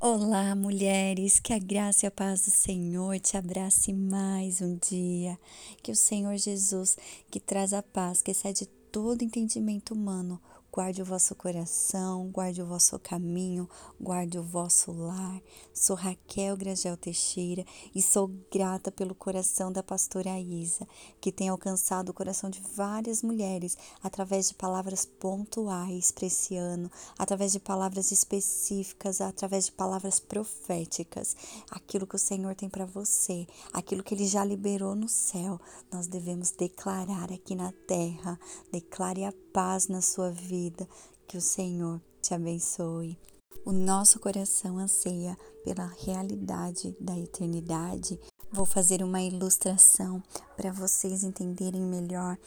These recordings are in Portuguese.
Olá, mulheres, que a graça e a paz do Senhor te abrace mais um dia. Que o Senhor Jesus, que traz a paz, que excede todo entendimento humano, Guarde o vosso coração, guarde o vosso caminho, guarde o vosso lar. Sou Raquel Gragel Teixeira e sou grata pelo coração da pastora Isa, que tem alcançado o coração de várias mulheres através de palavras pontuais para esse ano, através de palavras específicas, através de palavras proféticas. Aquilo que o Senhor tem para você, aquilo que ele já liberou no céu, nós devemos declarar aqui na terra. Declare a paz na sua vida. Que o Senhor te abençoe. O nosso coração anseia pela realidade da eternidade. Vou fazer uma ilustração para vocês entenderem melhor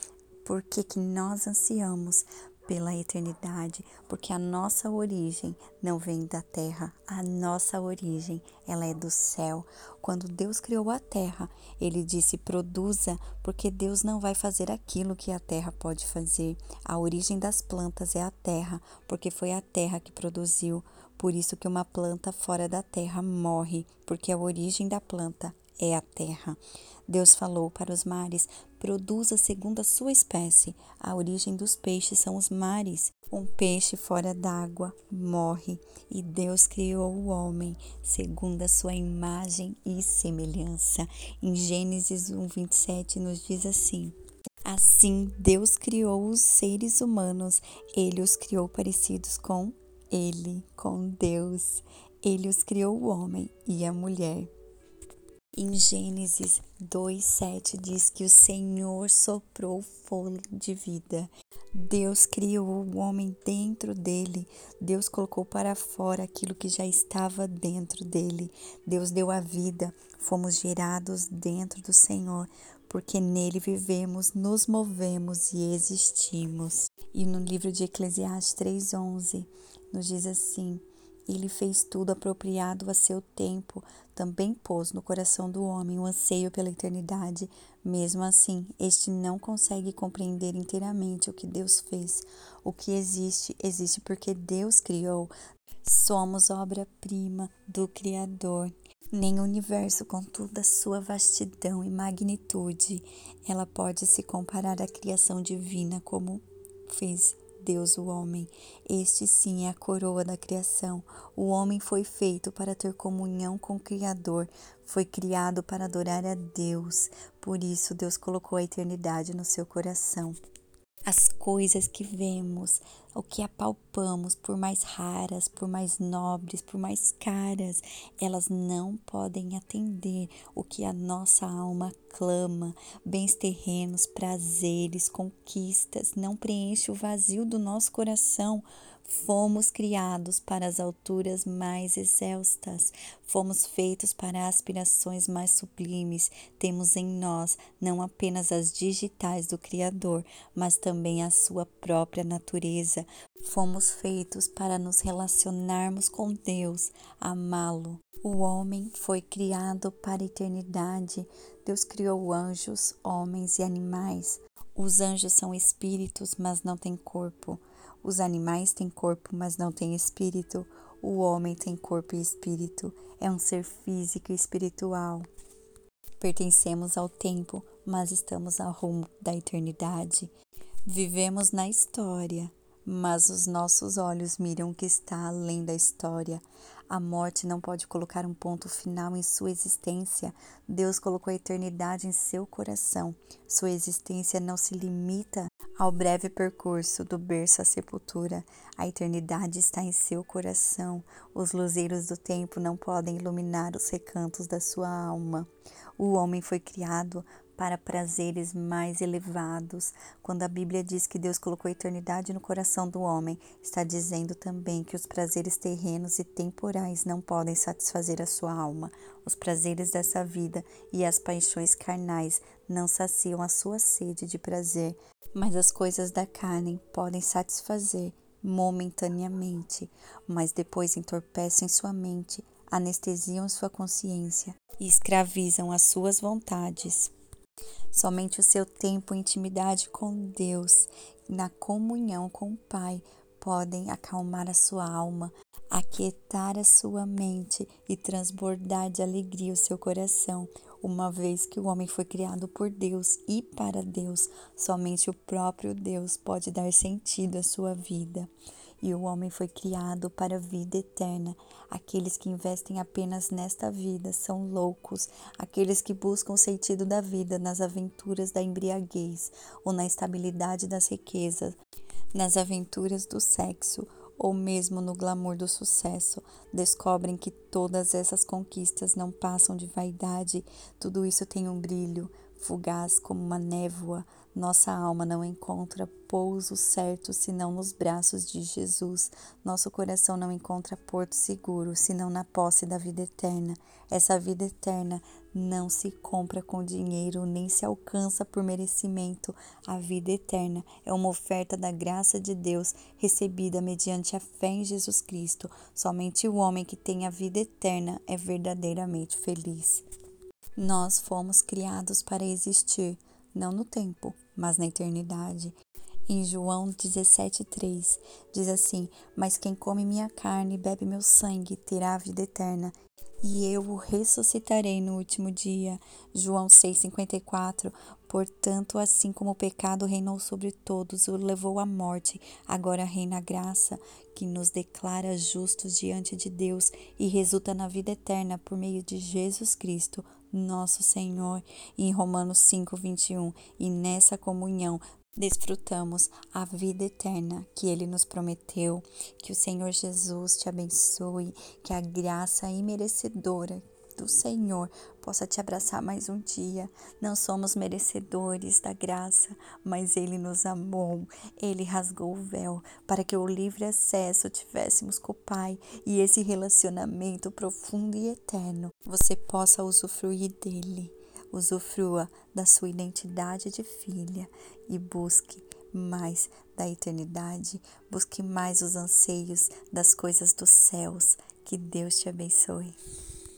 por que, que nós ansiamos pela eternidade, porque a nossa origem não vem da terra, a nossa origem, ela é do céu. Quando Deus criou a terra, ele disse: "Produza", porque Deus não vai fazer aquilo que a terra pode fazer. A origem das plantas é a terra, porque foi a terra que produziu. Por isso que uma planta fora da terra morre, porque a origem da planta é a terra. Deus falou para os mares: produza segundo a sua espécie. A origem dos peixes são os mares. Um peixe fora d'água morre, e Deus criou o homem segundo a sua imagem e semelhança. Em Gênesis 1, 27 nos diz assim: Assim Deus criou os seres humanos, ele os criou parecidos com ele, com Deus. Ele os criou o homem e a mulher. Em Gênesis 2:7 diz que o Senhor soprou fôlego de vida. Deus criou o homem dentro dele. Deus colocou para fora aquilo que já estava dentro dele. Deus deu a vida. Fomos gerados dentro do Senhor, porque nele vivemos, nos movemos e existimos. E no livro de Eclesiastes 3:11 nos diz assim: ele fez tudo apropriado a seu tempo, também pôs no coração do homem o anseio pela eternidade. Mesmo assim, este não consegue compreender inteiramente o que Deus fez. O que existe, existe porque Deus criou. Somos obra-prima do Criador. Nem o universo, com toda a sua vastidão e magnitude, ela pode se comparar à criação divina como fez Deus o homem. Este sim é a coroa da criação. O homem foi feito para ter comunhão com o Criador, foi criado para adorar a Deus. Por isso, Deus colocou a eternidade no seu coração. As coisas que vemos, o que apalpamos, por mais raras, por mais nobres, por mais caras, elas não podem atender o que a nossa alma clama. Bens terrenos, prazeres, conquistas, não preenche o vazio do nosso coração Fomos criados para as alturas mais exelstas, fomos feitos para aspirações mais sublimes. Temos em nós não apenas as digitais do Criador, mas também a sua própria natureza. Fomos feitos para nos relacionarmos com Deus, amá-lo. O homem foi criado para a eternidade. Deus criou anjos, homens e animais. Os anjos são espíritos, mas não têm corpo. Os animais têm corpo, mas não têm espírito. O homem tem corpo e espírito. É um ser físico e espiritual. Pertencemos ao tempo, mas estamos ao rumo da eternidade. Vivemos na história, mas os nossos olhos miram o que está além da história. A morte não pode colocar um ponto final em sua existência. Deus colocou a eternidade em seu coração. Sua existência não se limita ao breve percurso do berço à sepultura. A eternidade está em seu coração. Os luzeiros do tempo não podem iluminar os recantos da sua alma. O homem foi criado para prazeres mais elevados. Quando a Bíblia diz que Deus colocou a eternidade no coração do homem, está dizendo também que os prazeres terrenos e temporais não podem satisfazer a sua alma. Os prazeres dessa vida e as paixões carnais não saciam a sua sede de prazer, mas as coisas da carne podem satisfazer momentaneamente, mas depois entorpecem sua mente, anestesiam sua consciência e escravizam as suas vontades. Somente o seu tempo em intimidade com Deus, na comunhão com o Pai, podem acalmar a sua alma, aquietar a sua mente e transbordar de alegria o seu coração, uma vez que o homem foi criado por Deus e para Deus, somente o próprio Deus pode dar sentido à sua vida. E o homem foi criado para a vida eterna. Aqueles que investem apenas nesta vida são loucos. Aqueles que buscam o sentido da vida nas aventuras da embriaguez ou na estabilidade das riquezas, nas aventuras do sexo ou mesmo no glamour do sucesso, descobrem que todas essas conquistas não passam de vaidade, tudo isso tem um brilho fugaz como uma névoa. Nossa alma não encontra pouso certo senão nos braços de Jesus. Nosso coração não encontra porto seguro senão na posse da vida eterna. Essa vida eterna não se compra com dinheiro nem se alcança por merecimento. A vida eterna é uma oferta da graça de Deus recebida mediante a fé em Jesus Cristo. Somente o homem que tem a vida eterna é verdadeiramente feliz. Nós fomos criados para existir, não no tempo, mas na eternidade. Em João 17,3 diz assim: Mas quem come minha carne e bebe meu sangue terá a vida eterna, e eu o ressuscitarei no último dia. João 6,54 Portanto, assim como o pecado reinou sobre todos, o levou à morte, agora reina a graça, que nos declara justos diante de Deus e resulta na vida eterna por meio de Jesus Cristo, nosso Senhor. Em Romanos 5:21, e nessa comunhão desfrutamos a vida eterna que Ele nos prometeu. Que o Senhor Jesus te abençoe, que a graça imerecedora do Senhor possa te abraçar mais um dia. Não somos merecedores da graça, mas Ele nos amou. Ele rasgou o véu para que o livre acesso tivéssemos com o Pai e esse relacionamento profundo e eterno você possa usufruir dele. Usufrua da sua identidade de filha e busque mais da eternidade, busque mais os anseios das coisas dos céus. Que Deus te abençoe.